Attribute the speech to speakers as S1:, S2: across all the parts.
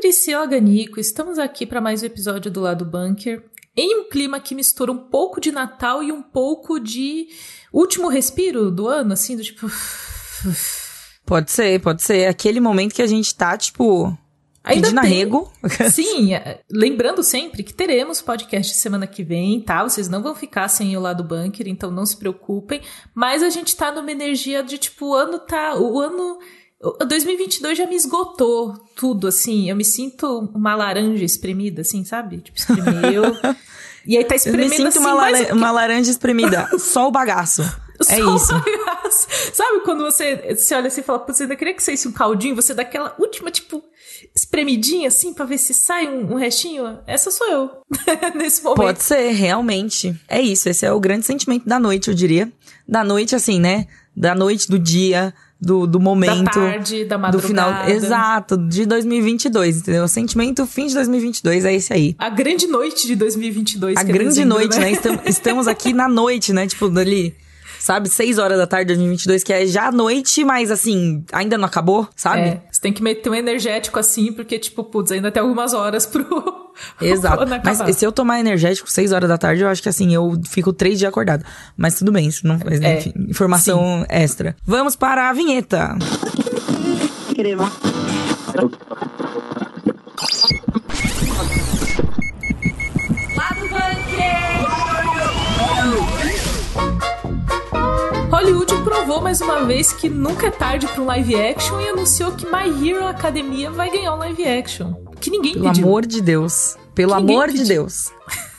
S1: Priscila Ganico, estamos aqui para mais um episódio do Lado Bunker. Em um clima que mistura um pouco de Natal e um pouco de último respiro do ano, assim, do tipo.
S2: Pode ser, pode ser. Aquele momento que a gente tá, tipo, Ainda pedindo tem. arrego.
S1: Sim, é, lembrando sempre que teremos podcast semana que vem, tá? Vocês não vão ficar sem o lado bunker, então não se preocupem. Mas a gente tá numa energia de tipo, o ano tá. O ano. 2022 já me esgotou tudo, assim. Eu me sinto uma laranja espremida, assim, sabe? Tipo, espremeu. e aí tá espremendo
S2: Eu me sinto
S1: assim,
S2: uma, lara uma laranja espremida. Só o bagaço. É isso.
S1: Sabe quando você, você olha assim e fala, você ainda queria que saísse um caldinho, você dá aquela última, tipo, espremidinha assim pra ver se sai um, um restinho? Essa sou eu, nesse momento.
S2: Pode ser, realmente. É isso, esse é o grande sentimento da noite, eu diria. Da noite, assim, né? Da noite, do dia, do, do momento. Da
S1: tarde, da madrugada. Do final,
S2: exato, de 2022, entendeu? O sentimento fim de 2022 é esse aí.
S1: A grande noite de 2022.
S2: A grande dizendo, noite, né? né? Estamos aqui na noite, né? Tipo, ali sabe? 6 horas da tarde de 2022, que é já noite, mas assim, ainda não acabou, sabe? É,
S1: você tem que meter um energético assim, porque, tipo, putz, ainda tem algumas horas pro.
S2: Exato. Mas se eu tomar energético 6 horas da tarde, eu acho que assim, eu fico 3 dias acordado. Mas tudo bem, isso não faz, é, enfim, informação sim. extra. Vamos para a vinheta. Crema.
S1: Hollywood provou mais uma vez que nunca é tarde para um live action e anunciou que My Hero Academia vai ganhar um live action. Que ninguém
S2: Pelo
S1: pediu.
S2: amor de Deus. Pelo que amor de Deus.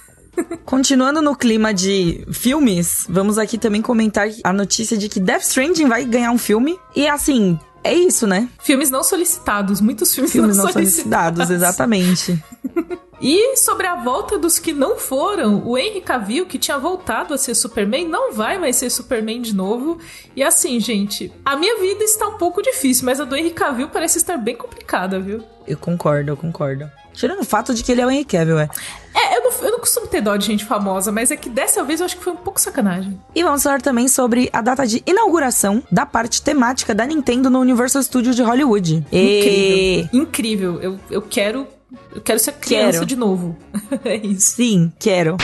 S2: Continuando no clima de filmes, vamos aqui também comentar a notícia de que Death Stranding vai ganhar um filme. E assim, é isso, né?
S1: Filmes não solicitados, muitos filmes,
S2: filmes
S1: não,
S2: não solicitados. solicitados exatamente.
S1: E sobre a volta dos que não foram, o Henry Cavill, que tinha voltado a ser Superman, não vai mais ser Superman de novo. E assim, gente, a minha vida está um pouco difícil, mas a do Henry Cavill parece estar bem complicada, viu?
S2: Eu concordo, eu concordo. Tirando o fato de que ele é o Henry Cavill, é.
S1: É, eu não, eu não costumo ter dó de gente famosa, mas é que dessa vez eu acho que foi um pouco sacanagem.
S2: E vamos falar também sobre a data de inauguração da parte temática da Nintendo no Universal Studios de Hollywood.
S1: Incrível. E... Incrível. Eu, eu quero eu quero ser criança quero. de novo. é isso.
S2: Sim, quero.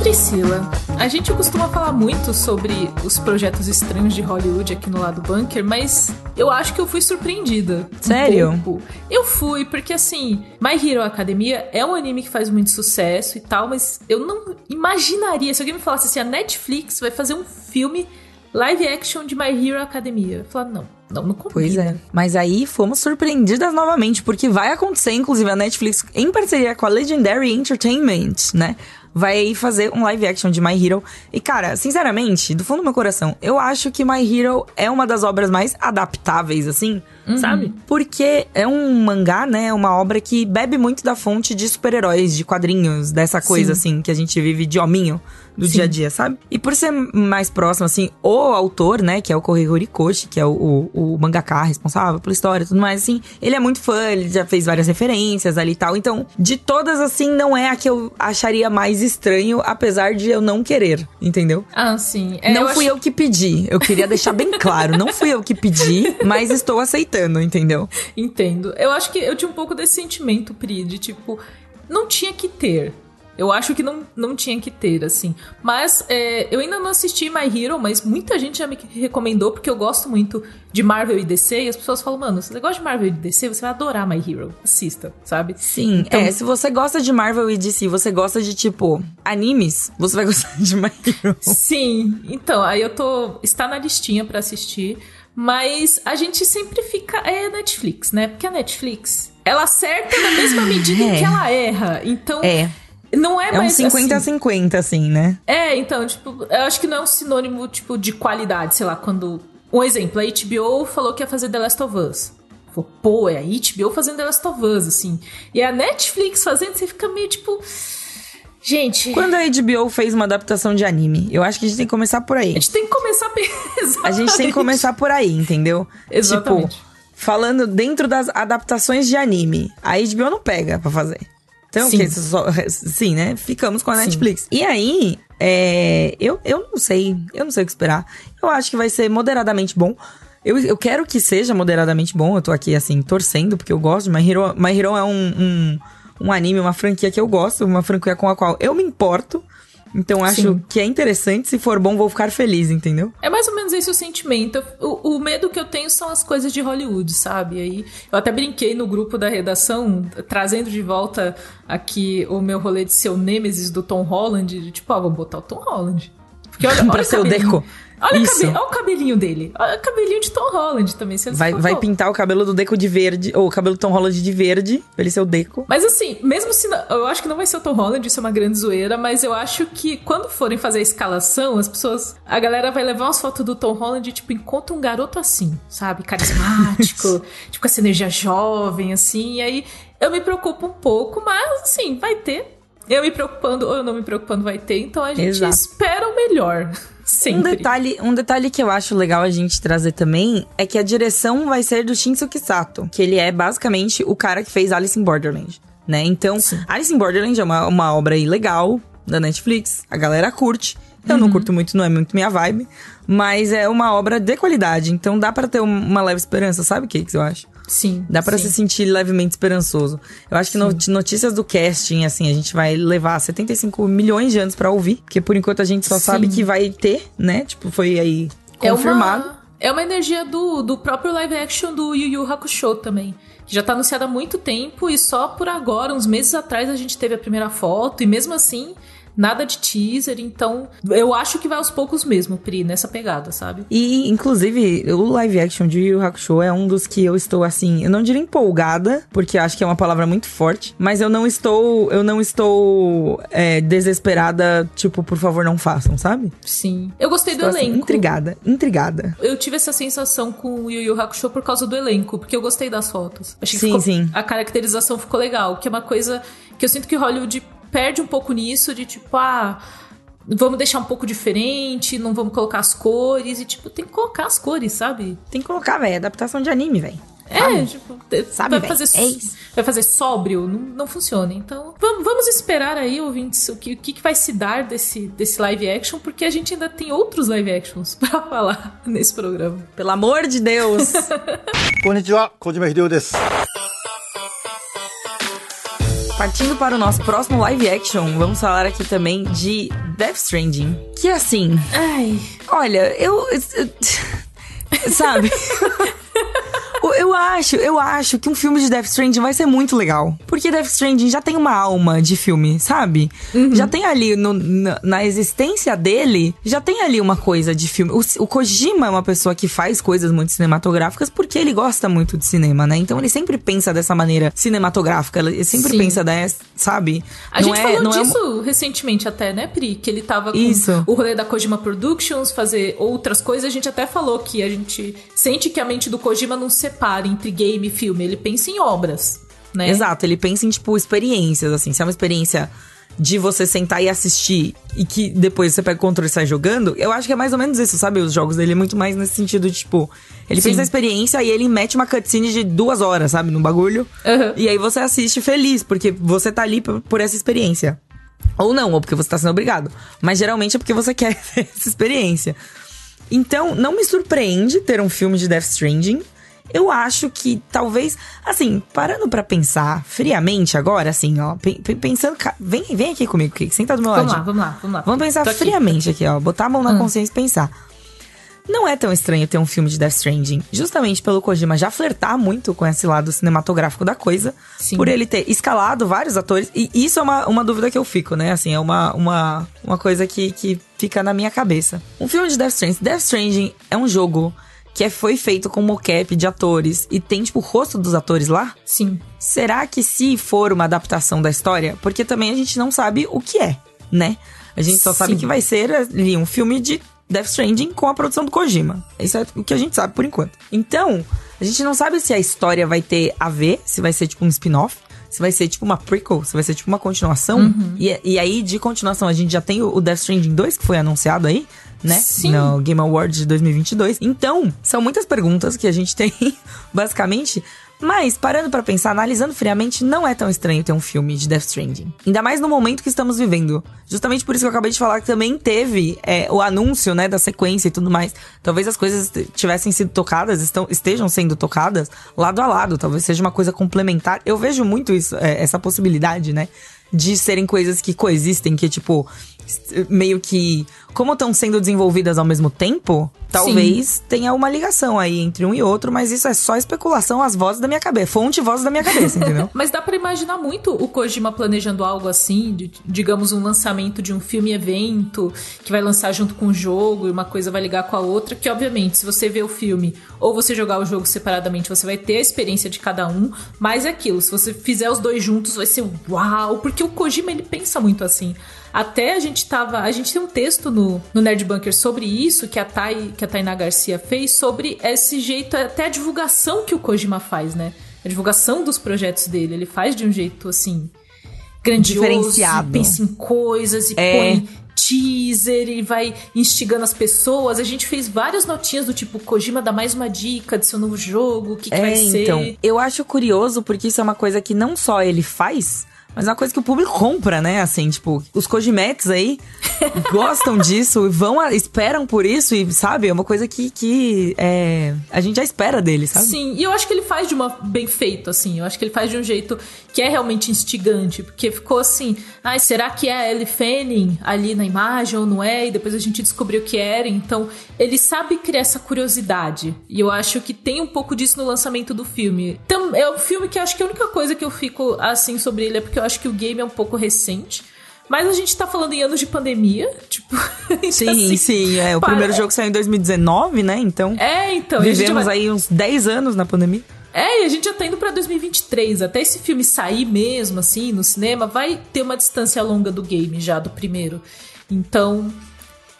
S1: Priscila, a gente costuma falar muito sobre os projetos estranhos de Hollywood aqui no lado bunker, mas eu acho que eu fui surpreendida.
S2: Sério?
S1: Um eu fui, porque assim, My Hero Academia é um anime que faz muito sucesso e tal, mas eu não imaginaria, se alguém me falasse assim, a Netflix vai fazer um filme live action de My Hero Academia. Eu falar, não, não.
S2: Pois é. Mas aí fomos surpreendidas novamente, porque vai acontecer, inclusive, a Netflix, em parceria com a Legendary Entertainment, né? Vai fazer um live action de My Hero. E, cara, sinceramente, do fundo do meu coração, eu acho que My Hero é uma das obras mais adaptáveis, assim, uhum. sabe? Porque é um mangá, né? Uma obra que bebe muito da fonte de super-heróis, de quadrinhos, dessa coisa, Sim. assim, que a gente vive de hominho do Sim. dia a dia, sabe? E por ser mais próximo, assim, o autor, né, que é o Kohei Horikoshi, que é o, o, o mangaka responsável pela história e tudo mais, assim, ele é muito fã, ele já fez várias referências ali e tal. Então, de todas, assim, não é a que eu acharia mais estranho, apesar de eu não querer, entendeu?
S1: Ah, sim. É,
S2: não
S1: eu
S2: fui
S1: acho...
S2: eu que pedi. Eu queria deixar bem claro. Não fui eu que pedi, mas estou aceitando, entendeu?
S1: Entendo. Eu acho que eu tinha um pouco desse sentimento, Pri, de tipo, não tinha que ter. Eu acho que não, não tinha que ter, assim. Mas é, eu ainda não assisti My Hero, mas muita gente já me recomendou, porque eu gosto muito de Marvel e DC, e as pessoas falam, mano, se você gosta de Marvel e DC, você vai adorar My Hero. Assista, sabe?
S2: Sim, então, é, se você gosta de Marvel e DC, você gosta de, tipo, animes, você vai gostar de My Hero.
S1: Sim, então, aí eu tô. Está na listinha para assistir. Mas a gente sempre fica. É Netflix, né? Porque a Netflix, ela acerta na mesma medida é. em que ela erra. Então.
S2: É.
S1: Não é,
S2: é mais. É um 50 assim, a 50, assim, né?
S1: É, então, tipo, eu acho que não é um sinônimo, tipo, de qualidade, sei lá, quando. Um exemplo, a HBO falou que ia fazer The Last of Us. Falou, pô, é a HBO fazendo The Last of Us, assim. E a Netflix fazendo, você fica meio tipo. Gente.
S2: Quando a HBO fez uma adaptação de anime, eu acho que a gente tem que começar por aí.
S1: A gente tem que começar.
S2: a gente tem que começar por aí, entendeu?
S1: Exatamente.
S2: Tipo, falando dentro das adaptações de anime, a HBO não pega pra fazer. Então, sim. Que só, sim, né? Ficamos com a sim. Netflix. E aí, é, eu, eu não sei, eu não sei o que esperar. Eu acho que vai ser moderadamente bom. Eu, eu quero que seja moderadamente bom. Eu tô aqui, assim, torcendo, porque eu gosto. My Hero, My Hero é um, um, um anime, uma franquia que eu gosto, uma franquia com a qual eu me importo. Então acho Sim. que é interessante. Se for bom, vou ficar feliz, entendeu?
S1: É mais ou menos esse o sentimento. O, o, medo que eu tenho são as coisas de Hollywood, sabe? Aí eu até brinquei no grupo da redação, trazendo de volta aqui o meu rolê de ser o Nemesis do Tom Holland. De, tipo, ó, vamos botar o Tom Holland.
S2: Porque olha, olha pra ser o Deco.
S1: Olha, o, olha o cabelinho dele. Olha o cabelinho de Tom Holland também. Você
S2: vai, vai pintar o cabelo do Deco de verde, ou o cabelo do Tom Holland de verde, pra ele ser o Deco.
S1: Mas assim, mesmo se. Não, eu acho que não vai ser o Tom Holland, isso é uma grande zoeira, mas eu acho que quando forem fazer a escalação, as pessoas. A galera vai levar umas fotos do Tom Holland e, tipo, encontra um garoto assim, sabe? Carismático, tipo, com essa energia jovem, assim. E aí eu me preocupo um pouco, mas assim, vai ter. Eu me preocupando ou eu não me preocupando vai ter, então a gente Exato. espera o melhor. Sempre.
S2: Um detalhe, um detalhe que eu acho legal a gente trazer também é que a direção vai ser do Shinsuke Sato, que ele é basicamente o cara que fez Alice in Borderland, né? Então, Sim. Alice in Borderland é uma, uma obra legal da Netflix, a galera curte. Eu uhum. não curto muito, não é muito minha vibe, mas é uma obra de qualidade, então dá para ter uma leve esperança, sabe o que eu acho?
S1: Sim.
S2: Dá para se sentir levemente esperançoso. Eu acho que no, notícias do casting, assim, a gente vai levar 75 milhões de anos para ouvir, porque por enquanto a gente só Sim. sabe que vai ter, né? Tipo, foi aí confirmado.
S1: É uma, é uma energia do, do próprio live action do Yu Yu Hakusho também. Que já tá anunciado há muito tempo e só por agora, uns meses atrás, a gente teve a primeira foto, e mesmo assim nada de teaser, então eu acho que vai aos poucos mesmo, Pri, nessa pegada, sabe?
S2: E, inclusive, o live action de Yu Yu Hakusho é um dos que eu estou, assim, eu não diria empolgada, porque acho que é uma palavra muito forte, mas eu não estou, eu não estou é, desesperada, tipo, por favor, não façam, sabe?
S1: Sim. Eu gostei estou, do assim, elenco.
S2: Assim, intrigada, intrigada.
S1: Eu tive essa sensação com o Yu Yu Hakusho por causa do elenco, porque eu gostei das fotos.
S2: Achei sim, ficou, sim.
S1: A caracterização ficou legal, que é uma coisa que eu sinto que Hollywood perde um pouco nisso de tipo, ah, vamos deixar um pouco diferente, não vamos colocar as cores. E, tipo, tem que colocar as cores, sabe?
S2: Tem que colocar, velho. Adaptação de anime, velho.
S1: É, sabe? tipo, sabe, vai, fazer, é vai fazer sóbrio, não, não funciona. Então, vamos, vamos esperar aí, ouvintes, o que, o que vai se dar desse, desse live action, porque a gente ainda tem outros live actions pra falar nesse programa.
S2: Pelo amor de Deus!
S3: Konnichiwa, Kojima Hideo desu.
S2: Partindo para o nosso próximo live action, vamos falar aqui também de Death Stranding. Que assim.
S1: Ai.
S2: Olha, eu. sabe? eu acho, eu acho que um filme de Death Stranding vai ser muito legal. Porque Death Stranding já tem uma alma de filme, sabe? Uhum. Já tem ali, no, na, na, existência dele, já tem ali uma coisa de filme. O, o, Kojima é uma pessoa que faz coisas muito cinematográficas porque ele gosta muito de cinema, né? Então ele sempre pensa dessa maneira cinematográfica. Ele sempre
S1: Sim.
S2: pensa dessa, sabe?
S1: A não gente é, falou não disso é... recentemente até, né, Pri? Que ele tava com Isso. o rolê da Kojima Productions, fazer outras coisas. A gente até falou que a gente sente que a mente do Kojima não separa separa entre game e filme, ele pensa em obras, né?
S2: Exato, ele pensa em, tipo, experiências, assim. Se é uma experiência de você sentar e assistir e que depois você pega o controle e sai jogando, eu acho que é mais ou menos isso, sabe? Os jogos dele é muito mais nesse sentido de, tipo, ele Sim. pensa na experiência e ele mete uma cutscene de duas horas, sabe? No bagulho. Uhum. E aí você assiste feliz, porque você tá ali por essa experiência. Ou não, ou porque você tá sendo obrigado. Mas geralmente é porque você quer essa experiência. Então, não me surpreende ter um filme de Death Stranding. Eu acho que talvez, assim, parando para pensar friamente agora, assim, ó, pensando, vem, vem aqui comigo, que senta do meu
S1: lado.
S2: Vamos lá,
S1: vamos lá, vamos lá.
S2: Vamos pensar friamente aqui, aqui, ó, botar a mão na hum. consciência e pensar. Não é tão estranho ter um filme de Death Stranding, justamente pelo Kojima já flertar muito com esse lado cinematográfico da coisa, Sim. por ele ter escalado vários atores, e isso é uma, uma dúvida que eu fico, né? Assim, é uma, uma, uma coisa que, que fica na minha cabeça. Um filme de Death Stranding, Death Stranding é um jogo que é, foi feito com mocap de atores e tem, tipo, o rosto dos atores lá?
S1: Sim.
S2: Será que se for uma adaptação da história? Porque também a gente não sabe o que é, né? A gente só Sim. sabe que vai ser ali um filme de Death Stranding com a produção do Kojima. Isso é o que a gente sabe por enquanto. Então, a gente não sabe se a história vai ter a ver, se vai ser tipo um spin-off, se vai ser tipo uma prequel, se vai ser tipo uma continuação. Uhum. E, e aí, de continuação, a gente já tem o Death Stranding 2 que foi anunciado aí né?
S1: Sim.
S2: No Game Awards de 2022. Então, são muitas perguntas que a gente tem, basicamente. Mas, parando pra pensar, analisando friamente, não é tão estranho ter um filme de Death Stranding. Ainda mais no momento que estamos vivendo. Justamente por isso que eu acabei de falar que também teve é, o anúncio, né, da sequência e tudo mais. Talvez as coisas tivessem sido tocadas, estão, estejam sendo tocadas lado a lado. Talvez seja uma coisa complementar. Eu vejo muito isso, é, essa possibilidade, né? De serem coisas que coexistem, que, tipo, meio que. Como estão sendo desenvolvidas ao mesmo tempo, talvez tenha uma ligação aí entre um e outro, mas isso é só especulação, as vozes da minha cabeça. Fonte e vozes da minha cabeça, entendeu?
S1: Mas dá pra imaginar muito o Kojima planejando algo assim, de- digamos um lançamento de um filme evento que vai lançar junto com o jogo e uma coisa vai ligar com a outra, que obviamente se você ver o filme ou você jogar o jogo separadamente, você vai ter a experiência de cada um, mas é aquilo, se você fizer os dois juntos vai ser uau, porque o Kojima ele pensa muito assim. Até a gente tava. A gente tem um texto no, no Nerd Bunker sobre isso, que a, Thay, que a Tainá Garcia fez, sobre esse jeito, até a divulgação que o Kojima faz, né? A divulgação dos projetos dele. Ele faz de um jeito assim. grandioso.
S2: Diferenciado.
S1: Pensa em coisas e
S2: É.
S1: põe teaser e vai instigando as pessoas. A gente fez várias notinhas do tipo: Kojima dá mais uma dica de seu novo jogo, o que, que vai ser.
S2: então, eu acho curioso porque isso é uma coisa que não só ele faz, mas é uma coisa que o público compra, né? Assim, tipo, os Kojimetes aí gostam disso e vão, a- esperam por isso e, sabe, é uma coisa que, que é, a gente já espera dele, sabe?
S1: Sim, e eu acho que ele faz de uma bem feito, assim. Eu acho que ele faz de um jeito que é realmente instigante, porque ficou assim, ai, será que é a Ellie Fanning ali na imagem ou não é? E depois a gente descobriu que era. Então, ele sabe criar essa curiosidade. E eu acho que tem um pouco disso no lançamento do filme. Tam- é um filme que eu acho que a única coisa que eu fico assim sobre ele é porque eu acho que o game é um pouco recente. Mas a gente tá falando em anos de pandemia, tipo. então,
S2: Sim,
S1: assim,
S2: sim. É, o
S1: para-
S2: primeiro jogo saiu em 2019, né? Então,
S1: É, então.
S2: vivemos
S1: vai-
S2: aí uns 10 anos na pandemia.
S1: É, e a gente já tá indo pra 2023. Até esse filme sair mesmo, assim, no cinema, vai ter uma distância longa do game já, do primeiro. Então,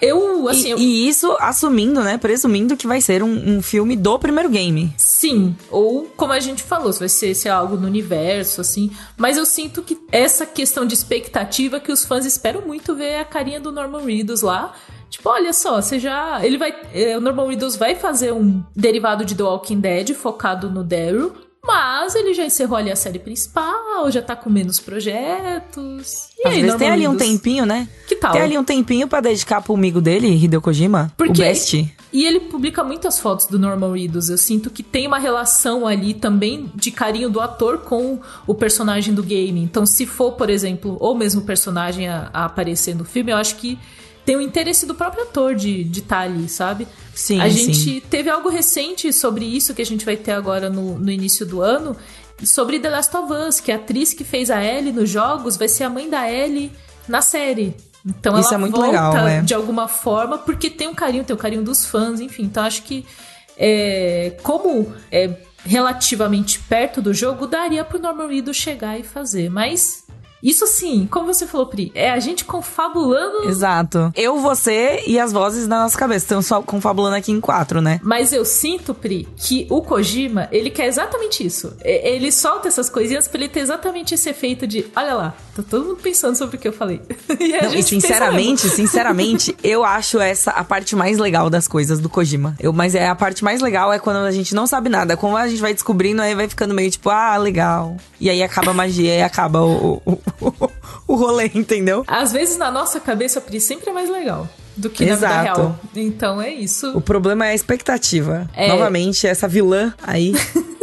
S1: eu, assim,
S2: e,
S1: eu-
S2: e isso assumindo, né? Presumindo que vai ser um, um filme do primeiro game.
S1: sim. Ou, como a gente falou, se vai ser, lá, algo no universo, assim. Mas eu sinto que essa questão de expectativa que os fãs esperam muito ver a carinha do Norman Reedus lá. Tipo, olha só, você já. Ele vai. eh, O Norman Reedus vai fazer um derivado de The Walking Dead focado no Daryl. Mas ele já encerrou ali a série principal, já tá com menos projetos. E
S2: Às
S1: aí,
S2: vezes tem ali um tempinho, né?
S1: Que tal?
S2: Tem ali um tempinho pra dedicar pro amigo dele, Hideo Kojima, o
S1: Porque-
S2: Best.
S1: E ele publica muitas fotos do Norman Reedus. Eu sinto que tem uma relação ali também de carinho do ator com o personagem do game. Então, se for, por exemplo, ou mesmo o personagem a, a aparecer no filme, eu acho que tem o interesse do próprio ator de estar ali, sabe?
S2: Sim,
S1: a
S2: sim.
S1: gente teve algo recente sobre isso que a gente vai ter agora no, no início do ano. Sobre The Last of Us, que a atriz que fez a Ellie nos jogos vai ser a mãe da Ellie na série. Então
S2: Isso
S1: ela
S2: é muito
S1: volta
S2: legal, é.
S1: de alguma forma, porque tem um carinho, tem o carinho dos fãs, enfim. Então acho que é, como é relativamente perto do jogo, daria pro Norman Reedus chegar e fazer. Mas isso sim, como você falou, Pri, é a gente confabulando.
S2: Exato. Eu, você e as vozes na nossa cabeça. Estamos só confabulando aqui em quatro, né?
S1: Mas eu sinto, Pri, que o Kojima, ele quer exatamente isso. Ele solta essas coisinhas pra ele ter exatamente esse efeito de, olha lá, tá todo mundo pensando sobre o que eu falei. e
S2: Não, e sinceramente, sinceramente, eu acho essa a parte mais legal das coisas do Kojima. Eu, mas é a parte mais legal é quando a gente não sabe nada. Como a gente vai descobrindo, aí vai ficando meio tipo, ah, legal. E aí acaba a magia e acaba o, o, o, o rolê, entendeu?
S1: Às vezes na nossa cabeça, Pri, sempre é mais legal do que na
S2: Exato.
S1: vida real. Então é isso.
S2: O problema é a expectativa.
S1: É.
S2: Novamente, essa vilã aí,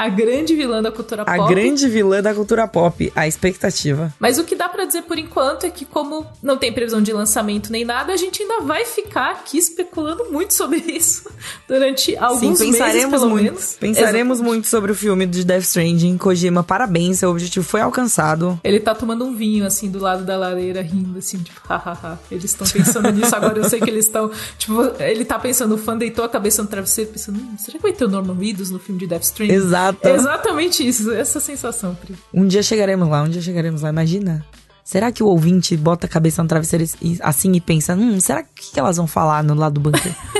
S1: A grande vilã da cultura
S2: a
S1: pop.
S2: grande vilã da cultura pop, a expectativa.
S1: Mas o que dá pra dizer por enquanto é que, como não tem previsão de lançamento nem nada, a gente ainda vai ficar aqui especulando muito sobre isso durante alguns
S2: Sim,
S1: meses,
S2: pensaremos
S1: pelo
S2: muito.
S1: menos.
S2: Pensaremos muito sobre o filme de Death Stranding. Kojima, parabéns, seu objetivo foi alcançado.
S1: Ele tá tomando um vinho, assim, do lado da lareira, rindo, assim, tipo, hahaha. Eles estão pensando nisso agora, eu sei que eles estão. Tipo, ele tá pensando, o fã deitou a cabeça no travesseiro, pensando, hum, será que vai ter o Norman Reedus no filme de Death Stranding?
S2: Exato.
S1: Exatamente isso, essa sensação, Pri.
S2: Um dia chegaremos lá, um dia chegaremos lá. Imagina. Será que o ouvinte bota a cabeça no travesseiro assim e pensa, hum, será que, que elas vão falar no lado do bunker?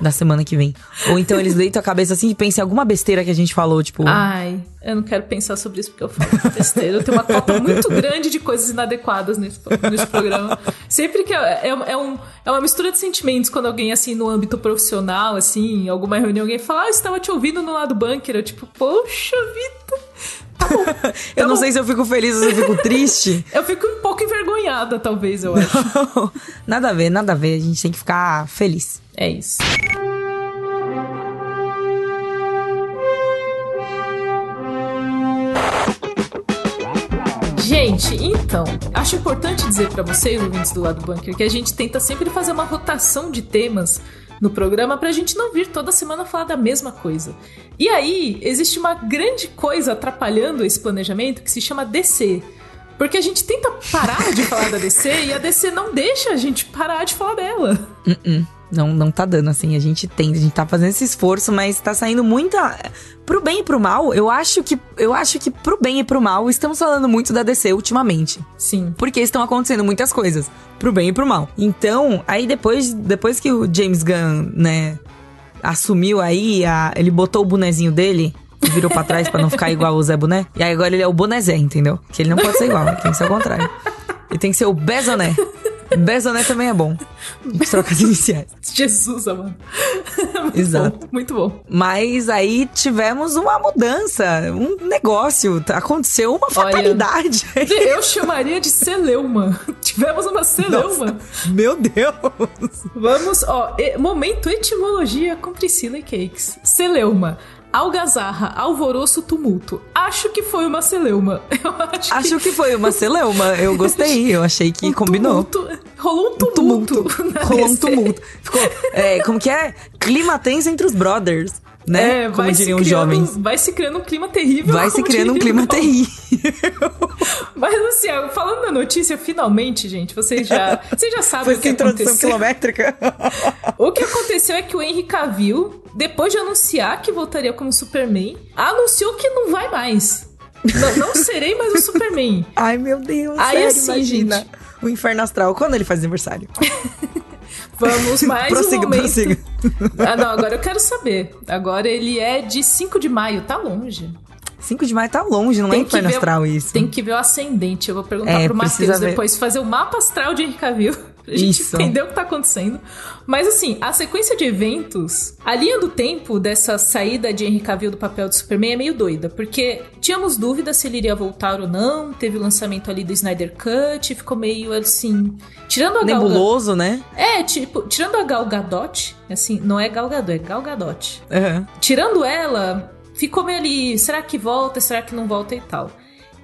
S2: da semana que vem. Ou então eles deitam a cabeça assim e pensam em alguma besteira que a gente falou, tipo.
S1: Ai, eu não quero pensar sobre isso porque eu falo besteira. Eu tenho uma cota muito grande de coisas inadequadas nesse, nesse programa. Sempre que. É, é, é, um, é uma mistura de sentimentos quando alguém, assim, no âmbito profissional, assim, em alguma reunião, alguém fala, ah, eu estava te ouvindo no lado bunker. Eu, tipo, poxa vida. Tá bom, tá
S2: eu não
S1: bom.
S2: sei se eu fico feliz ou se eu fico triste.
S1: eu fico um pouco envergonhada, talvez, eu acho.
S2: Não, nada a ver, nada a ver. A gente tem que ficar feliz.
S1: É isso. Gente, então, acho importante dizer para vocês, ouvintes do lado bunker, que a gente tenta sempre fazer uma rotação de temas no programa pra gente não vir toda semana falar da mesma coisa. E aí, existe uma grande coisa atrapalhando esse planejamento que se chama DC. Porque a gente tenta parar de falar da DC e a DC não deixa a gente parar de falar dela.
S2: Uh -uh. Não, não tá dando, assim. A gente tem, a gente tá fazendo esse esforço, mas tá saindo muita. Pro bem e pro mal, eu acho que. Eu acho que pro bem e pro mal, estamos falando muito da DC ultimamente.
S1: Sim.
S2: Porque estão acontecendo muitas coisas. Pro bem e pro mal. Então, aí depois, depois que o James Gunn, né, assumiu aí, a, ele botou o bonezinho dele virou pra trás pra não ficar igual o Zé Boné. E aí agora ele é o Bonezé, entendeu? Que ele não pode ser igual, tem que ser o contrário. Ele tem que ser o Bezoné. Bezoné também é bom. Trocas iniciais.
S1: Jesus, amado. Muito
S2: Exato.
S1: Bom, muito bom.
S2: Mas aí tivemos uma mudança, um negócio. Aconteceu uma fatalidade.
S1: Olha, eu chamaria de celeuma. Tivemos uma celeuma.
S2: Nossa, meu Deus.
S1: Vamos, ó, momento etimologia com Priscila e Cakes. Celeuma algazarra, alvoroço, tumulto. Acho que foi uma celeuma. Eu acho,
S2: acho que... que... foi uma celeuma. Eu gostei. Eu achei que um combinou.
S1: Tumulto. Rolou um tumulto.
S2: Um tumulto. Rolou um tumulto. Ficou. É, como que é? Clima tenso entre os brothers. Né?
S1: É,
S2: como diriam
S1: os
S2: jovens.
S1: Vai se criando um clima terrível.
S2: Vai se criando um clima terrível.
S1: Mas assim, falando da notícia, finalmente, gente, vocês já, vocês já sabem
S2: Foi
S1: o que
S2: introdução
S1: aconteceu.
S2: quilométrica.
S1: o que aconteceu é que o Henry Cavill, depois de anunciar que voltaria como Superman, anunciou que não vai mais. Não, não serei mais o Superman.
S2: Ai, meu Deus.
S1: Aí
S2: sério,
S1: assim,
S2: imagina.
S1: gente.
S2: O Inferno Astral. Quando ele faz aniversário?
S1: Vamos mais
S2: prossiga,
S1: um momento.
S2: Prossiga.
S1: Ah, não, agora eu quero saber. Agora ele é de 5 de maio, tá longe.
S2: 5 de maio tá longe, não
S1: Tem
S2: é inferno
S1: ver-
S2: astral isso.
S1: Tem que ver o ascendente. Eu vou perguntar
S2: É,
S1: pro Matheus depois fazer o mapa astral de Henry Cavill. Pra gente
S2: Isso.
S1: entender o que tá acontecendo. Mas assim, a sequência de eventos, a linha do tempo dessa saída de Henry Cavill do papel de Superman é meio doida. Porque tínhamos dúvidas se ele iria voltar ou não. Teve o lançamento ali do Snyder Cut. Ficou meio assim. Tirando a Gal.
S2: Nebuloso, né?
S1: É, tipo, tirando a Gal Gadot, assim, não é Gal Gadot, é Gal Gadot.
S2: Aham.
S1: Tirando ela, ficou meio ali, será que volta, será que não volta e tal.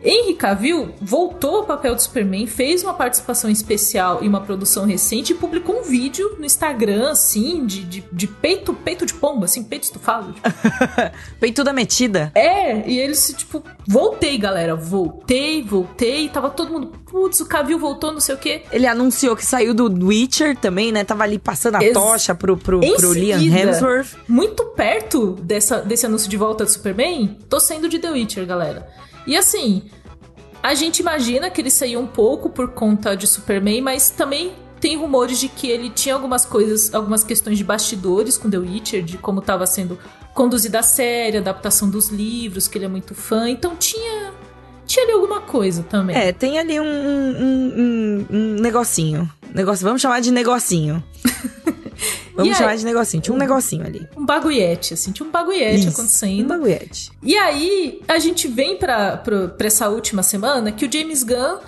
S1: Henry Cavill voltou ao papel de Superman, fez uma participação especial em uma produção recente e publicou um vídeo no Instagram, assim, de, de, de peito, peito de pomba, assim, peito estufado. tipo.
S2: Peituda metida.
S1: É, e ele se, tipo, voltei, galera, voltei, voltei, tava todo mundo, putz, o Cavill voltou, não sei o quê.
S2: Ele anunciou que saiu do Witcher também, né? Tava ali passando a
S1: Ex-
S2: tocha pro, pro,
S1: Em
S2: pro Liam
S1: seguida,
S2: Hemsworth.
S1: Muito perto dessa, desse anúncio de volta do Superman, tô sendo de The Witcher, galera. E assim, a gente imagina que ele saiu um pouco por conta de Superman, mas também tem rumores de que ele tinha algumas coisas, algumas questões de bastidores com The Witcher, de como tava sendo conduzida a série, a adaptação dos livros, que ele é muito fã. Então tinha, tinha ali alguma coisa também.
S2: É, tem ali um, um, um- um negocinho. Negócio, vamos chamar de negocinho. Vamos
S1: E aí-
S2: chamar de negocinho. Tinha um negocinho ali.
S1: Um bagulhete, assim, tinha um bagulhete
S2: Isso,
S1: acontecendo.
S2: Um bagulhete.
S1: E aí, a gente vem pra, pra, pra essa última semana que o James Gunn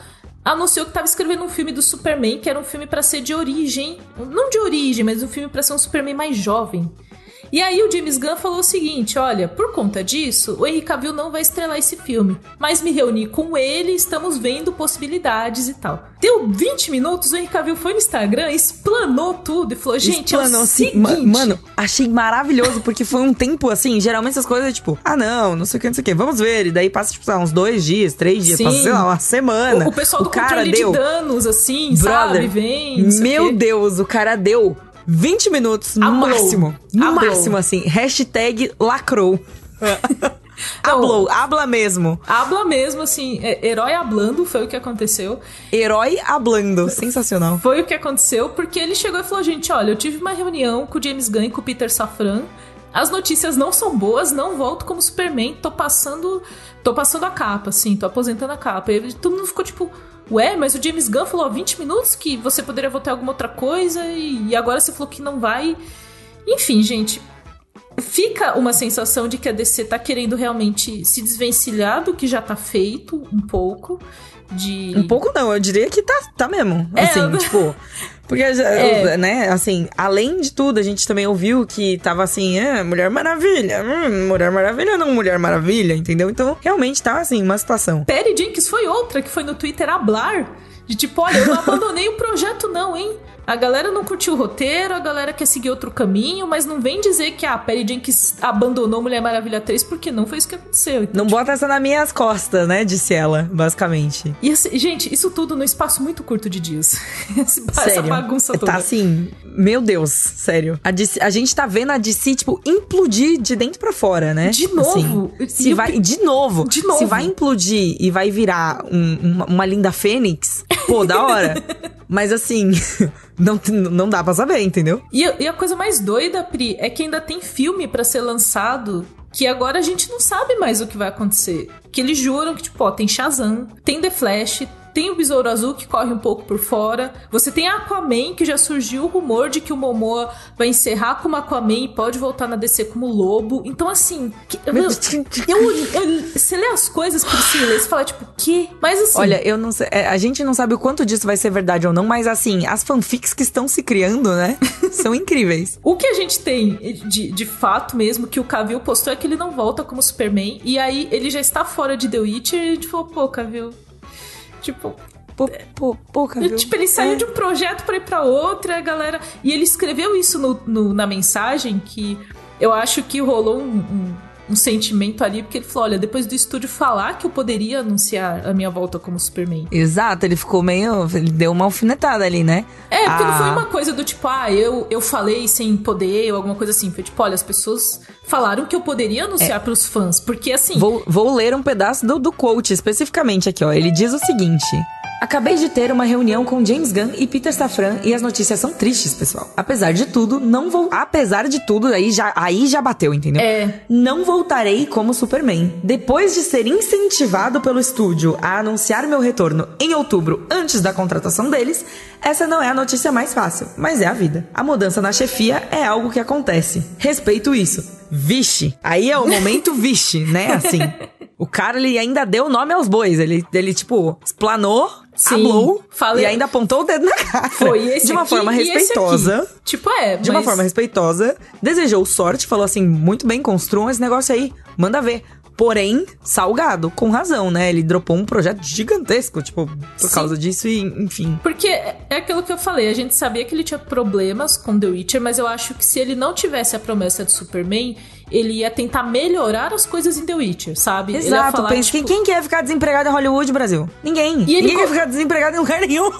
S1: anunciou que tava escrevendo um filme do Superman, que era um filme pra ser de origem. Não de origem, mas um filme pra ser um Superman mais jovem. E aí o James Gunn falou o seguinte: olha, por conta disso, o Henry Cavill não vai estrelar esse filme. Mas me reuni com ele, estamos vendo possibilidades e tal. Deu 20 minutos, o Henry Cavill foi no Instagram, explanou tudo e falou: gente,
S2: Explanou
S1: é o
S2: assim,
S1: seguinte.
S2: ma- Mano, achei maravilhoso, porque foi um tempo assim. Geralmente essas coisas, tipo, ah, não, não sei o que, não sei o que, vamos ver. E daí passa, tipo, sei lá, uns dois dias, três dias,
S1: Sim.
S2: passa, sei lá, uma semana.
S1: o, o pessoal do
S2: cara
S1: controle
S2: deu.
S1: de danos, assim, sabe?
S2: Brother,
S1: Vem. sei o
S2: Meu. Deus, o cara deu 20 minutos no
S1: Amou.
S2: máximo. No
S1: Amou.
S2: máximo, assim. Hashtag lacrou. Hablou, habla mesmo.
S1: Habla mesmo, assim, é, herói hablando foi o que aconteceu.
S2: Herói hablando, sensacional.
S1: Foi o que aconteceu, porque ele chegou e falou, gente, olha, eu tive uma reunião com o James Gunn e com o Peter Safran, as notícias não são boas, não volto como Superman, tô passando, tô passando a capa, assim, tô aposentando a capa. E todo mundo ficou tipo, ué, mas o James Gunn falou há 20 minutos que você poderia votar alguma outra coisa e, agora você falou que não vai. Enfim, gente, fica uma sensação de que a DC tá querendo realmente se desvencilhar do que já tá feito um pouco. De...
S2: Um pouco não, eu diria que tá, tá mesmo.
S1: É,
S2: assim,
S1: eu-
S2: tipo. Porque,
S1: É.
S2: né, assim, além de tudo, a gente também ouviu que tava assim, é, Mulher Maravilha, hum, Mulher Maravilha não Mulher Maravilha, entendeu? Então, realmente tá, assim, uma situação.
S1: Perry Jenkins foi outra que foi no Twitter hablar. De tipo, olha, eu não abandonei o projeto, não, hein? A galera não curtiu o roteiro, a galera quer seguir outro caminho, mas não vem dizer que a Perry Jenkins abandonou Mulher Maravilha 3, porque não foi isso que aconteceu. Então,
S2: Não bota essa nas minhas costas, né, disse ela, basicamente.
S1: E assim, gente, isso tudo no espaço muito curto de dias. Esse- Essa
S2: Sério.
S1: bagunça toda.
S2: Tá assim, meu Deus, sério. A, DC a gente tá vendo a DC, tipo, implodir de dentro pra fora, né?
S1: De novo.
S2: Assim, se
S1: E o
S2: vai, de novo.
S1: De novo.
S2: Se vai implodir e vai virar um- uma, uma linda fênix, pô, da hora. Mas assim, não, não dá pra saber, entendeu?
S1: E, e a coisa mais doida, Pri, é que ainda tem filme pra ser lançado que agora a gente não sabe mais o que vai acontecer. Que eles juram que, tipo, ó, tem Shazam, tem The Flash, tem o Besouro Azul que corre um pouco por fora. Você tem Aquaman, que já surgiu o rumor de que o Momoa vai encerrar como Aquaman e pode voltar na DC como Lobo. Então, assim, que- eu, eu, eu- você lê as coisas, Priscila, e você fala, tipo, que? Mas assim.
S2: Olha, eu não sei. é, A gente não sabe o quanto disso vai ser verdade ou não, mas assim, as fanfics que estão se criando, né? são incríveis.
S1: O que a gente tem de, de fato mesmo que o Cavill postou é que ele não volta como Superman. E aí ele já está fora de The Witcher e a gente falou, pô, Cavill. Tipo,
S2: Pô, pô, pô, Cavill.
S1: tipo, ele saiu
S2: É.
S1: de um projeto pra ir pra outro, e a galera. E ele escreveu isso no, no- na mensagem que eu acho que rolou um, um- um sentimento ali, porque ele falou: olha, depois do estúdio falar que eu poderia anunciar a minha volta como Superman.
S2: Exato, ele ficou meio. Ele deu uma alfinetada ali, né?
S1: É, porque não
S2: Ah.
S1: foi uma coisa do tipo, ah, eu, eu falei sem poder ou alguma coisa assim. Foi tipo, olha, as pessoas falaram que eu poderia anunciar pros fãs. Porque assim.
S2: Vou, vou ler um pedaço do, do quote especificamente aqui, ó. Ele diz o seguinte. Acabei de ter uma reunião com James Gunn e Peter Safran e as notícias são tristes, pessoal. Apesar de tudo, não vou. Apesar de tudo, aí já, aí já bateu, entendeu?
S1: É.
S2: Não voltarei como Superman. Depois de ser incentivado pelo estúdio a anunciar meu retorno em outubro, antes da contratação deles, essa não é a notícia mais fácil, mas é a vida. A mudança na chefia é algo que acontece. Respeito isso. Vixe. Aí é o momento vixe, né? Assim. O cara, ele ainda deu nome aos bois. Ele, ele tipo, explanou,
S1: Sim, falei-
S2: e ainda apontou o dedo na cara.
S1: Foi esse
S2: De uma
S1: aqui
S2: forma respeitosa.
S1: Tipo, é.
S2: De uma
S1: mas-
S2: forma respeitosa, desejou sorte, falou assim: muito bem, construam esse negócio aí, manda ver. Porém, salgado, com razão, né? Ele dropou um projeto gigantesco, tipo, por
S1: Sim.
S2: causa disso e, enfim.
S1: Porque é aquilo que eu falei, a gente sabia que ele tinha problemas com The Witcher, mas eu acho que se ele não tivesse a promessa de Superman, ele ia tentar melhorar as coisas em The Witcher, sabe?
S2: Exato,
S1: falar,
S2: pensa,
S1: tipo,
S2: quem, quem quer ficar desempregado em Hollywood, Brasil? Ninguém.
S1: E ele
S2: Ninguém
S1: co-
S2: quer ficar desempregado em lugar nenhum.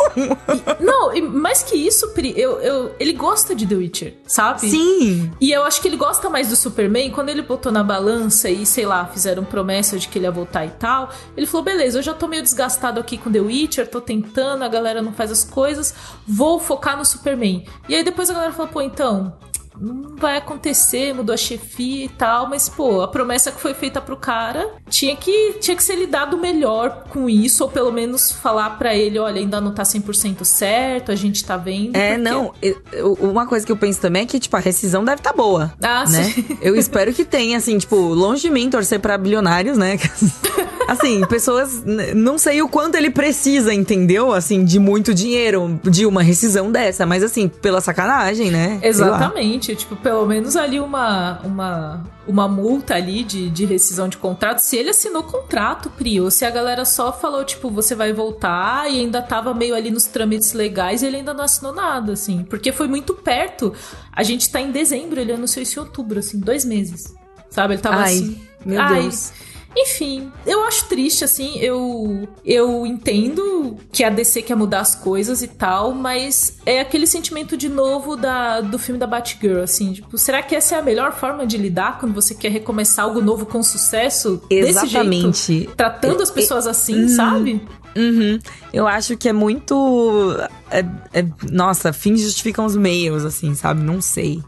S1: Não, e mais que isso, Pri, eu, eu, ele gosta de The Witcher, sabe?
S2: Sim.
S1: E eu acho que ele gosta mais do Superman quando ele botou na balança e, sei lá, fizeram promessa de que ele ia voltar e tal. Ele falou: beleza, eu já tô meio desgastado aqui com The Witcher, tô tentando, a galera não faz as coisas, vou focar no Superman. E aí depois a galera falou: pô, então. Não vai acontecer, mudou a chefia e tal, mas pô, a promessa que foi feita pro cara tinha que, tinha que ser lidado melhor com isso, ou pelo menos falar pra ele: olha, ainda não tá 100% certo, a gente tá vendo.
S2: É,
S1: porque-
S2: não. eu- Uma coisa que eu penso também é que, tipo, a rescisão deve estar boa.
S1: Ah,
S2: né?
S1: sim.
S2: Eu espero que tenha, assim, tipo, longe de mim torcer pra bilionários, né? Assim, pessoas. Não sei o quanto ele precisa, entendeu? Assim, de muito dinheiro, de uma rescisão dessa, mas assim, pela sacanagem, né?
S1: Exatamente, tipo, pelo menos ali uma, uma, uma multa ali de, de rescisão de contrato. Se ele assinou contrato, Pri, ou se a galera só falou, tipo, você vai voltar e ainda tava meio ali nos trâmites legais e ele ainda não assinou nada, assim. Porque foi muito perto. A gente tá em dezembro, ele anunciou isso em outubro, assim, dois meses. Sabe? Ele tava
S2: Ai,
S1: assim.
S2: meu
S1: ai,
S2: Deus.
S1: Enfim, eu acho triste, assim, eu, eu entendo que a DC quer mudar as coisas e tal, mas é aquele sentimento de novo da, do filme da Batgirl, assim, tipo, será que essa é a melhor forma de lidar quando você quer recomeçar algo novo com sucesso?
S2: Exatamente.
S1: Desse jeito, tratando as pessoas assim, sabe?
S2: Uhum. Eu acho que é muito. É, é, nossa, fins justificam os meios, assim, sabe? Não sei.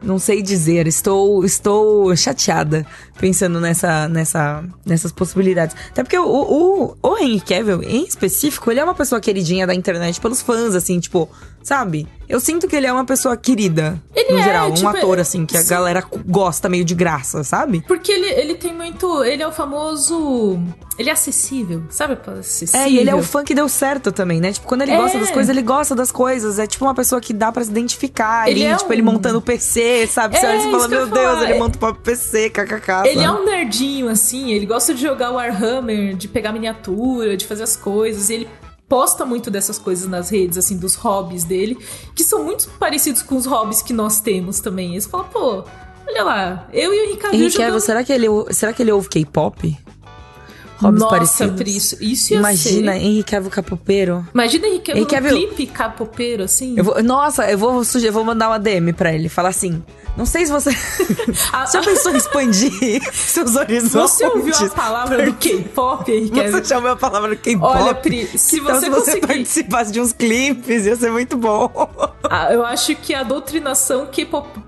S2: Não sei dizer, estou estou chateada pensando nessa, nessa, nessas possibilidades. Até porque o, o, o Henry Cavill, em específico, ele é uma pessoa queridinha da internet pelos fãs, assim, tipo, sabe? Eu sinto que ele é uma pessoa querida,
S1: Ele
S2: no
S1: é,
S2: geral.
S1: tipo,
S2: um ator, assim, que a
S1: sim.
S2: galera gosta meio de graça, sabe?
S1: Porque ele, ele tem muito. Ele é o famoso. Ele é acessível, sabe? Acessível.
S2: É, e ele é o fã que deu certo também, né? Tipo, quando ele gosta
S1: É.
S2: das coisas, ele gosta das coisas. É tipo uma pessoa que dá pra se identificar.
S1: Ele
S2: ali,
S1: é
S2: tipo,
S1: um-
S2: ele montando o PC, sabe? Você
S1: É,
S2: olha e fala, meu Deus,
S1: falar.
S2: ele
S1: É-
S2: monta o próprio PC, kkk.
S1: Ele é um nerdinho, assim, ele gosta de jogar Warhammer, de pegar miniatura, de fazer as coisas, e ele posta muito dessas coisas nas redes, assim, dos hobbies dele, que são muito parecidos com os hobbies que nós temos também. E você fala, pô, olha lá, eu e o Henrique Cavill
S2: Henrique
S1: jogando...
S2: Cavill, será que ele, será que ele ouve K-pop? Hobbies
S1: Nossa,
S2: parecidos.
S1: Pri, isso, isso ia
S2: Imagina,
S1: ser...
S2: Henrique Cavill capopeiro.
S1: Imagina Henrique Cavill
S2: Henrique Cavill-
S1: clipe capopeiro, assim.
S2: Eu vou, nossa, eu vou, suge- eu vou mandar uma DM pra ele. Falar assim, não sei se você...
S1: A-
S2: Já pensou em expandir seus horizontes?
S1: Você ouviu a palavra do K-pop, Henrique
S2: Você já ouviu a palavra K-pop?
S1: Olha, Pri, se
S2: Então,
S1: você
S2: se você
S1: conseguir...
S2: participasse de uns clipes, ia ser muito bom.
S1: Ah, eu acho que a doutrinação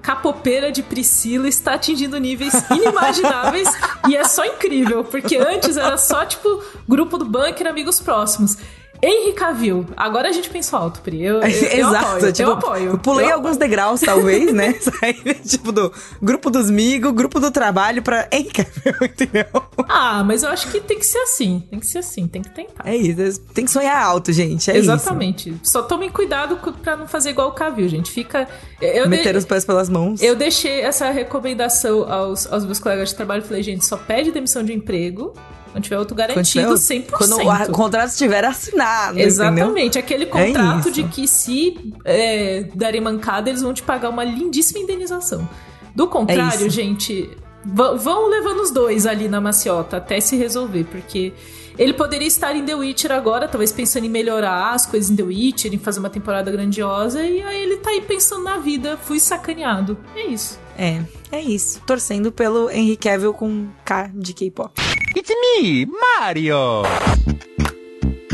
S1: capopeira de Priscila está atingindo níveis inimagináveis e é só incrível, porque antes era só, tipo, grupo do bunker, amigos próximos. Henry Cavill, agora a gente pensou alto, Pri. Eu, eu, eu
S2: Exato.
S1: apoio,
S2: tipo,
S1: eu apoio.
S2: eu pulei
S1: eu
S2: alguns degraus, talvez, né? Saí, tipo, do grupo dos amigos, grupo do trabalho pra. Ei, Cavill, entendeu?
S1: Ah, mas eu acho que tem que ser assim, tem que ser assim, tem que tentar.
S2: É isso. Tem que sonhar alto, gente. É
S1: Exatamente. Só tomem cuidado pra não fazer igual o Cavill, gente. Fica. Eu,
S2: isso. Meter
S1: de-
S2: os pés pelas mãos.
S1: eu deixei essa recomendação aos, aos meus colegas de trabalho. Falei, gente, só pede demissão de emprego quando tiver outro
S2: Quando
S1: garantido,
S2: tiver-
S1: 100%.
S2: Quando o contrato estiver assinado. entendeu?
S1: Exatamente, aquele contrato
S2: isso.
S1: de que se é, derem mancada, eles vão te pagar uma lindíssima indenização. Do contrário,
S2: É
S1: gente, vão levando os dois ali na maciota até se resolver, porque ele poderia estar em The Witcher agora, talvez pensando em melhorar as coisas em The Witcher, em fazer uma temporada grandiosa, e aí ele tá aí pensando na vida, fui sacaneado. É isso.
S2: É, é isso. Torcendo pelo Henry Cavill com K de K-pop.
S4: It's me, Mario!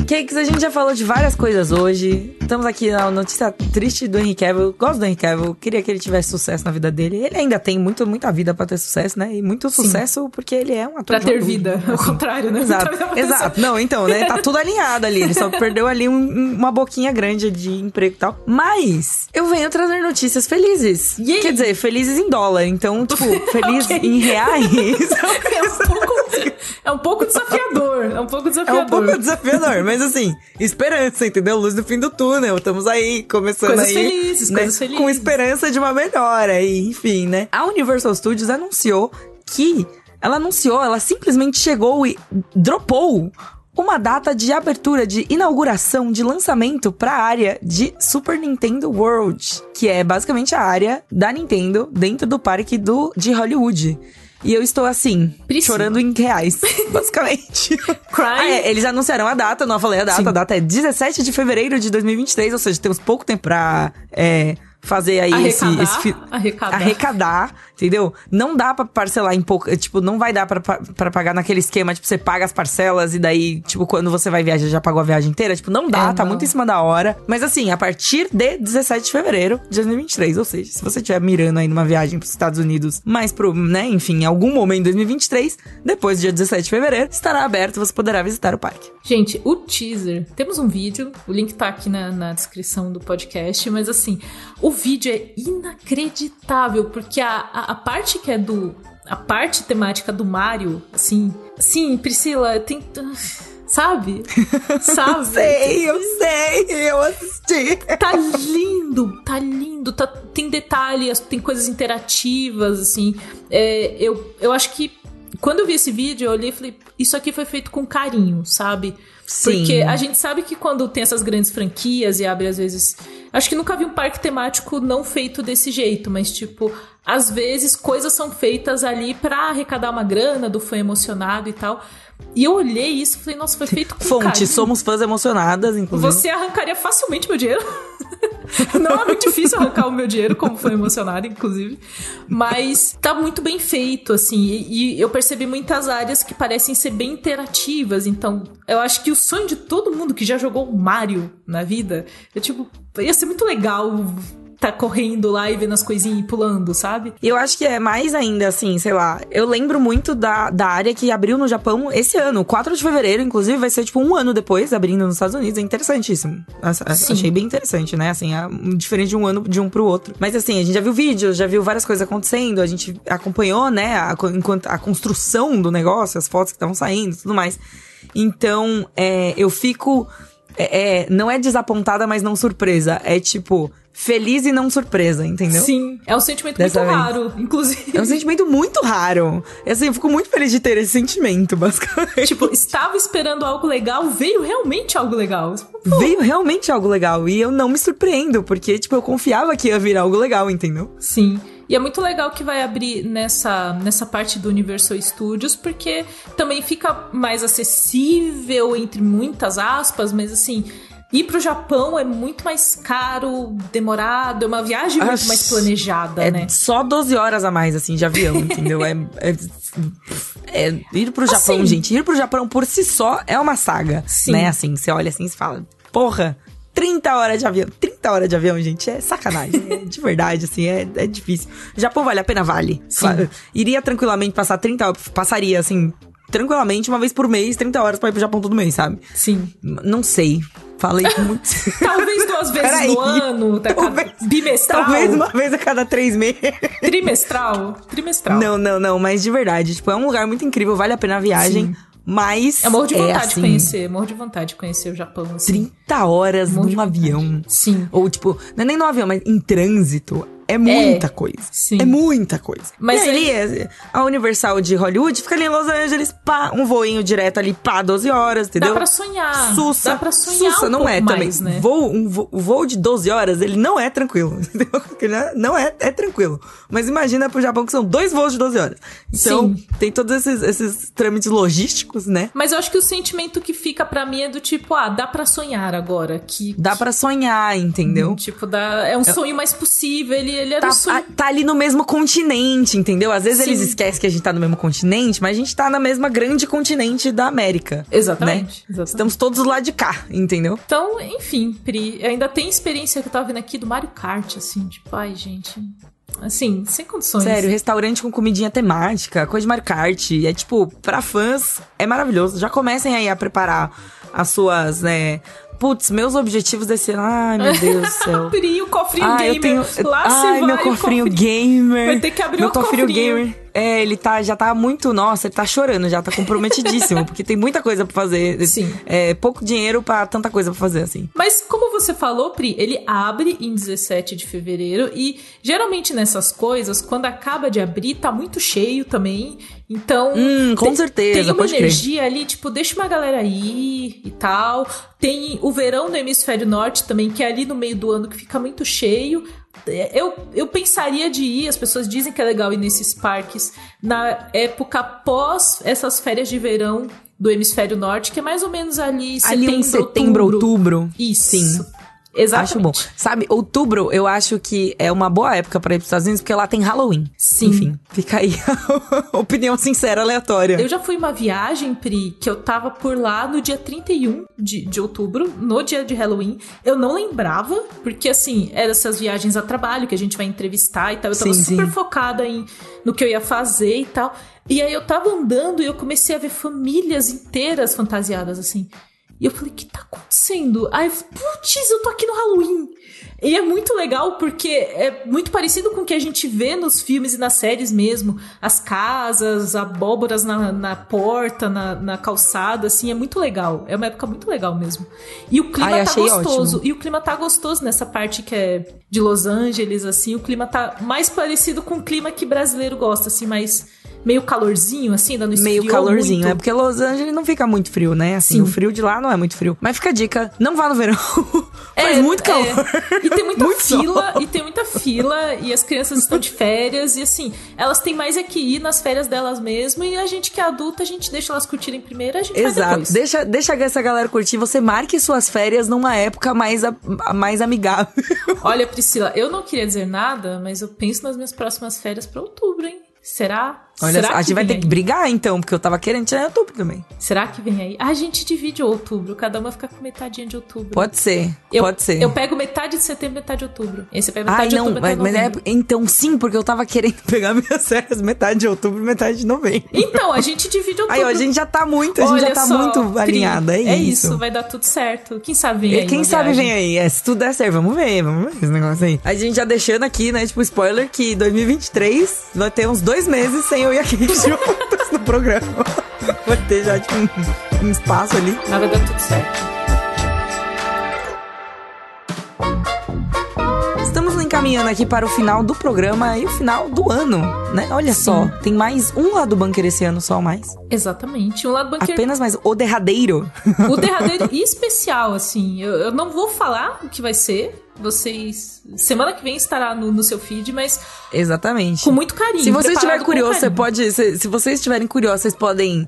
S2: Cakes, a gente já falou de várias coisas hoje. Estamos aqui na notícia triste do Henry Cavill. Gosto do Henry Cavill. Queria que ele tivesse sucesso na vida dele. Ele ainda tem muito, muita vida pra ter sucesso, né? E muito
S1: Sim.
S2: sucesso porque ele é um ator
S1: Pra ter
S2: Hollywood,
S1: vida, ao contrário, né?
S2: Exato,
S1: Então,
S2: exato. Não, então, né? Tá tudo alinhado ali. Ele só perdeu ali um- um- uma boquinha grande de emprego e tal. Mas eu venho trazer notícias felizes.
S1: Yay!
S2: Quer dizer, felizes em dólar. Então, tipo, feliz
S1: Ok.
S2: em reais.
S1: É um pouco, é um pouco desafiador. É um pouco
S2: É
S1: desafiador.
S2: um pouco desafiador, mas assim, esperança, entendeu? Luz no fim do túnel. Estamos aí, começando
S1: Coisas
S2: aí.
S1: felizes,
S2: né?
S1: coisas felizes.
S2: Com esperança de uma melhora, e, enfim, né? A Universal Studios anunciou que. Ela anunciou, ela simplesmente chegou e dropou uma data de abertura, de inauguração, de lançamento para a área de Super Nintendo World, que é basicamente a área da Nintendo dentro do parque do, de Hollywood. E eu estou assim,
S1: Priscila.
S2: chorando em reais, basicamente. Ah, é, eles anunciaram a data, não falei a data,
S1: Sim.
S2: a data é 17 de fevereiro de 2023, ou seja, temos pouco tempo pra é, fazer aí esse,
S1: Arrecadar,
S2: esse fi-
S1: arrecadar.
S2: arrecadar, entendeu? Não dá pra parcelar em pouco, tipo, não vai dar pra, pa- pra pagar naquele esquema, tipo, você paga as parcelas e daí, tipo, quando você vai viajar já pagou a viagem inteira, tipo, não dá,
S1: É,
S2: tá
S1: não.
S2: muito em cima da hora. Mas assim, a partir de 17 de fevereiro de 2023, ou seja, se você estiver mirando aí numa viagem pros Estados Unidos, mais pro, né, enfim, em algum momento em 2023, depois do dia 17 de fevereiro, estará aberto, você poderá visitar o parque.
S1: Gente, o teaser. Temos um vídeo, o link tá aqui na, na descrição do podcast, mas assim, o vídeo é inacreditável, porque a, a, a parte que é do. A parte temática do Mario, assim. Sim, Priscila, tem. Sabe? Sabe?
S2: Sei, eu sei, eu assisti.
S1: Tá lindo, tá lindo, tá, tem detalhes, tem coisas interativas, assim. É, eu, eu acho que quando eu vi esse vídeo, eu olhei e falei, isso aqui foi feito com carinho, sabe?
S2: Sim.
S1: Porque a gente sabe que quando tem essas grandes franquias e abre às vezes. Acho que nunca vi um parque temático não feito desse jeito, mas tipo, às vezes coisas são feitas ali pra arrecadar uma grana do fã emocionado e tal. E eu olhei isso e falei, nossa, foi feito com
S2: Fonte,
S1: carinho.
S2: somos fãs emocionadas, inclusive.
S1: Você arrancaria facilmente meu dinheiro. Não é muito difícil arrancar o meu dinheiro, como foi emocionado, inclusive. Mas tá muito bem feito, assim. E, e eu percebi muitas áreas que parecem ser bem interativas. Então, eu acho que o sonho de todo mundo que já jogou Mario na vida é tipo, ia ser muito legal tá correndo lá e vendo as coisinhas e pulando, sabe?
S2: Eu acho que é mais ainda, assim, sei lá. Eu lembro muito da, da área que abriu no Japão esse ano, 4 de fevereiro, inclusive, vai ser tipo um ano depois, abrindo nos Estados Unidos. É interessantíssimo.
S1: Sim.
S2: Achei bem interessante, né? Assim, é diferente de um ano de um pro outro. Mas assim, a gente já viu vídeos, já viu várias coisas acontecendo, a gente acompanhou, né, a, a construção do negócio, as fotos que estavam saindo e tudo mais. Então, é, eu fico. é, é, não é desapontada, mas não surpresa. É tipo, feliz e não surpresa, entendeu?
S1: Sim. É um sentimento
S2: Dessa
S1: muito
S2: vez.
S1: raro, inclusive.
S2: É um sentimento muito raro. E, Assim, eu fico muito feliz de ter esse sentimento, basicamente.
S1: Tipo, estava esperando algo legal, veio realmente algo legal.
S2: Veio realmente algo legal. E eu não me surpreendo, porque, tipo, eu confiava que ia vir algo legal, entendeu?
S1: Sim. E é muito legal que vai abrir nessa, nessa parte do Universal Studios, porque também fica mais acessível, entre muitas aspas, mas assim. Ir pro Japão é muito mais caro, demorado, é uma viagem muito mais planejada,
S2: É
S1: né?
S2: só 12 horas a mais, assim, de avião, entendeu? É, é, é ir pro Japão,
S1: Assim.
S2: gente. Ir pro Japão por si só é uma saga,
S1: Sim.
S2: né? Assim, você olha assim e fala, porra, 30 horas de avião. 30 horas de avião, gente, é sacanagem. É de verdade, assim, é, é difícil. Japão vale a pena? Vale.
S1: Sim.
S2: Fa- Iria tranquilamente passar 30 horas, passaria, assim, tranquilamente, uma vez por mês, 30 horas pra ir pro Japão todo mês, sabe?
S1: Sim.
S2: Não sei. Falei com muito.
S1: Talvez duas vezes
S2: Peraí.
S1: no ano, tá,
S2: Talvez-
S1: bimestral,
S2: Talvez uma vez a cada três meses.
S1: trimestral, trimestral.
S2: Não, não, não, mas de verdade, tipo, é um lugar muito incrível, vale a pena a viagem, mas.
S1: Eu morro de vontade
S2: é,
S1: de
S2: assim,
S1: conhecer, morro de vontade de conhecer o Japão, assim.
S2: 30 horas
S1: Morro de
S2: num avião.
S1: Sim.
S2: Ou, tipo, não é nem no avião, mas em trânsito. É muita coisa.
S1: sim.
S2: É muita coisa.
S1: Mas
S2: e aí, é- a Universal de Hollywood fica ali em Los Angeles, pá, um voinho direto ali, pá, 12 horas, entendeu?
S1: Dá pra sonhar.
S2: Sussa.
S1: Dá pra sonhar
S2: Sussa
S1: um
S2: não é
S1: mais,
S2: também.
S1: né?
S2: Voo, um vo- o voo de 12 horas, ele não é tranquilo. Entendeu? Porque não é- é, é tranquilo. Mas imagina pro Japão que são dois voos de 12 horas. Então,
S1: Sim.
S2: tem todos esses, esses trâmites logísticos, né?
S1: Mas eu acho que o sentimento que fica pra mim é do tipo, ah, dá pra sonhar agora. Que,
S2: Dá pra sonhar, entendeu?
S1: Tipo, dá, é um sonho mais possível. Ele, ele era
S2: Tá,
S1: um sonho.
S2: a- tá ali no mesmo continente, entendeu? Às vezes
S1: Sim.
S2: eles esquecem que a gente tá no mesmo continente, mas a gente tá na mesma grande continente da América.
S1: Exatamente,
S2: né?
S1: exatamente.
S2: Estamos todos lá de cá, entendeu?
S1: Então, enfim, Pri, ainda tem experiência que eu tava vendo aqui do Mario Kart, assim, tipo, ai, gente. Assim, sem condições.
S2: Sério, restaurante com comidinha temática, coisa de Mario Kart. É tipo, pra fãs, é maravilhoso. Já comecem aí a preparar as suas, né? Putz, meus objetivos desse ano. Ai, meu Deus do céu.
S1: Pri, o cofrinho
S2: Ah,
S1: gamer.
S2: eu tenho.
S1: Lá
S2: Ai, meu cofrinho
S1: cofrinho-
S2: gamer.
S1: Vai ter que abrir
S2: meu
S1: o
S2: cofrinho
S1: cofrinho.
S2: gamer. É, ele tá, já tá muito. Nossa, ele tá chorando, já tá comprometidíssimo, porque tem muita coisa pra fazer.
S1: Sim.
S2: É, pouco dinheiro pra tanta coisa pra fazer, assim.
S1: Mas como você falou, Pri, ele abre em 17 de fevereiro e geralmente nessas coisas, quando acaba de abrir, tá muito cheio também. Então,
S2: Hum, com
S1: tem-
S2: certeza,
S1: tem uma
S2: pode crer.
S1: energia ali, tipo, deixa uma galera ir e tal. Tem o verão do hemisfério norte também, que é ali no meio do ano que fica muito cheio. É, Eu, eu pensaria de ir, as pessoas dizem que é legal ir nesses parques na época após essas férias de verão do hemisfério norte, que é mais ou menos ali
S2: Ali
S1: setembro,
S2: em setembro, outubro.
S1: Isso.
S2: Sim.
S1: Exatamente.
S2: Acho bom. Sabe, outubro eu acho que é uma boa época pra ir pros Estados Unidos, porque lá tem Halloween.
S1: Sim.
S2: Enfim, fica aí a opinião sincera, aleatória.
S1: Eu já fui uma viagem, Pri, que eu tava por lá no dia 31 de, de outubro, no dia de Halloween. Eu não lembrava, porque assim, eram essas viagens a trabalho que a gente vai entrevistar e tal. Eu tava
S2: Sim,
S1: super
S2: sim.
S1: focada em, no que eu ia fazer e tal. E aí eu tava andando e eu comecei a ver famílias inteiras fantasiadas assim. E eu falei, o que tá acontecendo? Aí eu falei, putz, eu tô aqui no Halloween. E é muito legal porque é muito parecido com o que a gente vê nos filmes e nas séries mesmo. As casas, abóboras na, na porta, na, na calçada, assim, é muito legal. É uma época muito legal mesmo. E o clima
S2: Ai,
S1: tá gostoso.
S2: ótimo.
S1: E o clima tá gostoso nessa parte que é de Los Angeles, assim. O clima tá mais parecido com o clima que brasileiro gosta, assim, mais meio calorzinho, assim, dando
S2: Meio calorzinho,
S1: muito.
S2: é porque Los Angeles não fica muito frio, né? Assim,
S1: Sim.
S2: o frio de lá não é muito frio. Mas fica a dica, não vá no verão. Faz
S1: É,
S2: muito calor.
S1: é. E tem muita
S2: Muito
S1: fila,
S2: sol.
S1: e tem muita fila, e as crianças estão de férias, e assim, elas têm mais é que ir nas férias delas mesmo, e a gente que é adulta, a gente deixa elas curtirem primeiro, a gente
S2: Exato. Deixa, deixa essa galera curtir. Você marque suas férias numa época mais, a- mais amigável.
S1: Olha, Priscila, eu não queria dizer nada, mas eu penso nas minhas próximas férias pra outubro, hein? Será?
S2: Olha,
S1: Será
S2: a gente vai ter que
S1: aí?
S2: brigar então, porque eu tava querendo tirar em outubro também.
S1: Será que vem aí? Ah, a gente divide outubro, cada uma fica com metadinha de outubro.
S2: Pode ser,
S1: eu,
S2: pode ser.
S1: Eu pego metade de setembro, metade de outubro. Esse pega metade
S2: Ai,
S1: de
S2: não,
S1: outubro,
S2: mas, mas é. Então, sim, porque eu tava querendo pegar minhas férias metade de outubro, metade de novembro.
S1: Então, a gente divide outubro.
S2: Aí, ó, a gente já tá muito, a gente
S1: Olha
S2: já tá
S1: só,
S2: muito alinhada. É,
S1: É
S2: isso.
S1: isso, vai dar tudo certo. Quem sabe vem
S2: E
S1: aí.
S2: Quem sabe
S1: viagem.
S2: vem aí. É, se tudo der certo, vamos ver, vamos ver esse negócio aí. A gente já deixando aqui, né, tipo, spoiler, que 2023 vai ter uns dois meses sem eu e a Kate juntas no programa. Vai ter já, tipo, um, um espaço ali.
S1: Vai dar tudo certo.
S2: Estamos encaminhando aqui para o final do programa e o final do ano, né? Olha só, tem mais um lado do bunker esse ano só mais.
S1: Exatamente. Um lado bunker,
S2: Apenas mais o derradeiro.
S1: o derradeiro e especial, assim. Eu, eu não vou falar o que vai ser. Vocês. Semana que vem estará no, no seu feed, mas
S2: Exatamente.
S1: com muito carinho.
S2: Se você estiver curioso, você pode. Se, se vocês estiverem curiosos, vocês podem.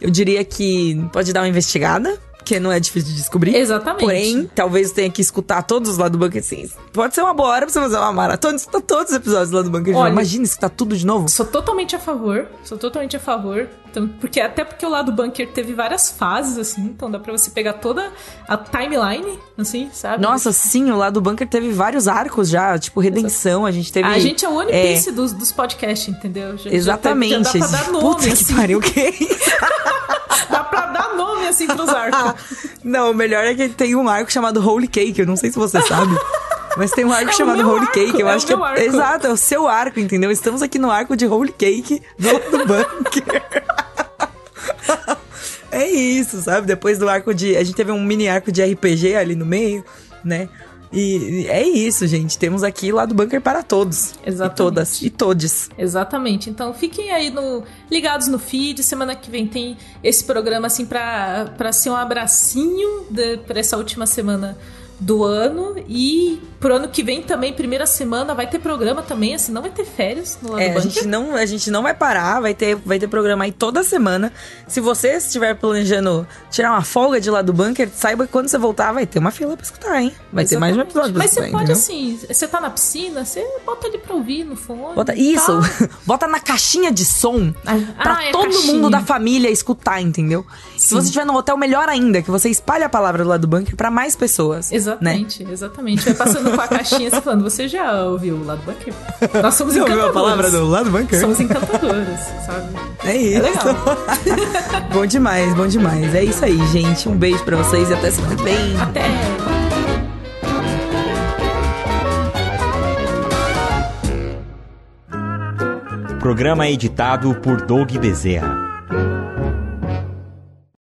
S2: Eu diria que pode dar uma investigada, porque não é difícil de descobrir.
S1: Exatamente.
S2: Porém, talvez tenha que escutar todos os lá do Bunker assim. Pode ser uma boa hora pra você fazer uma maratona escutar todos os episódios lá do Bunker.
S1: Olha-
S2: Imagina escutar tudo de novo.
S1: Sou totalmente a favor. Sou totalmente a favor. Então, porque, até porque o lado bunker teve várias fases, assim. Então dá pra você pegar toda a timeline, assim, sabe?
S2: Nossa, sim, o lá do Bunker teve vários arcos já, tipo, redenção. A gente teve.
S1: A gente é o One
S2: é,
S1: Piece dos, dos podcasts, entendeu? Já- já
S2: Exatamente.
S1: Já, dá pra dar nome,
S2: Puta que
S1: assim.
S2: pariu, que é isso?
S1: Dá pra dar nome, assim, pros arcos.
S2: Não, o melhor é que tem um arco chamado Holy Cake, eu não sei se você sabe. Mas tem um arco
S1: É
S2: chamado Holy
S1: arco,
S2: Cake, eu
S1: é
S2: acho que é. Exato, é o seu arco, entendeu? Estamos aqui no arco de Holy Cake do, do bunker. é isso, sabe? Depois do arco de. A gente teve um mini arco de RPG ali no meio, né? E, é isso, gente. Temos aqui lá do bunker para todos.
S1: Exatamente.
S2: E todas. E todes.
S1: Exatamente. Então fiquem aí no, ligados no feed. Semana que vem tem esse programa assim pra, pra ser um abracinho de, pra essa última semana do ano. E pro ano que vem também, primeira semana, vai ter programa também, assim, não vai ter férias no lado
S2: É, a gente, não, a gente não vai parar, vai ter, vai ter programa aí toda semana. Se você estiver planejando tirar uma folga de lá do bunker, saiba que quando você voltar vai ter uma fila pra escutar, hein? Vai ter mais um
S1: Exatamente.
S2: episódio pra
S1: Mas você pode,
S2: entendeu?
S1: assim, você tá na piscina, você bota ali pra ouvir no fone.
S2: Bota,
S1: e
S2: isso, bota na caixinha de som pra
S1: Ah, é
S2: todo
S1: caixinha.
S2: mundo da família escutar, entendeu? Se você estiver no hotel, melhor ainda, que você espalhe a palavra do lado do bunker pra mais pessoas. Né?
S1: Exatamente, exatamente. Vai passando com a caixinha você falando, você já ouviu o lado bunker? Nós somos
S2: Você ouviu a palavra do lado do bunker?
S1: Somos encantadoras, sabe?
S2: É isso.
S1: É legal.
S2: bom demais, bom demais. É isso aí, gente. Um beijo pra vocês e até semana que vem.
S1: Até.
S4: Programa editado por Doug Bezerra.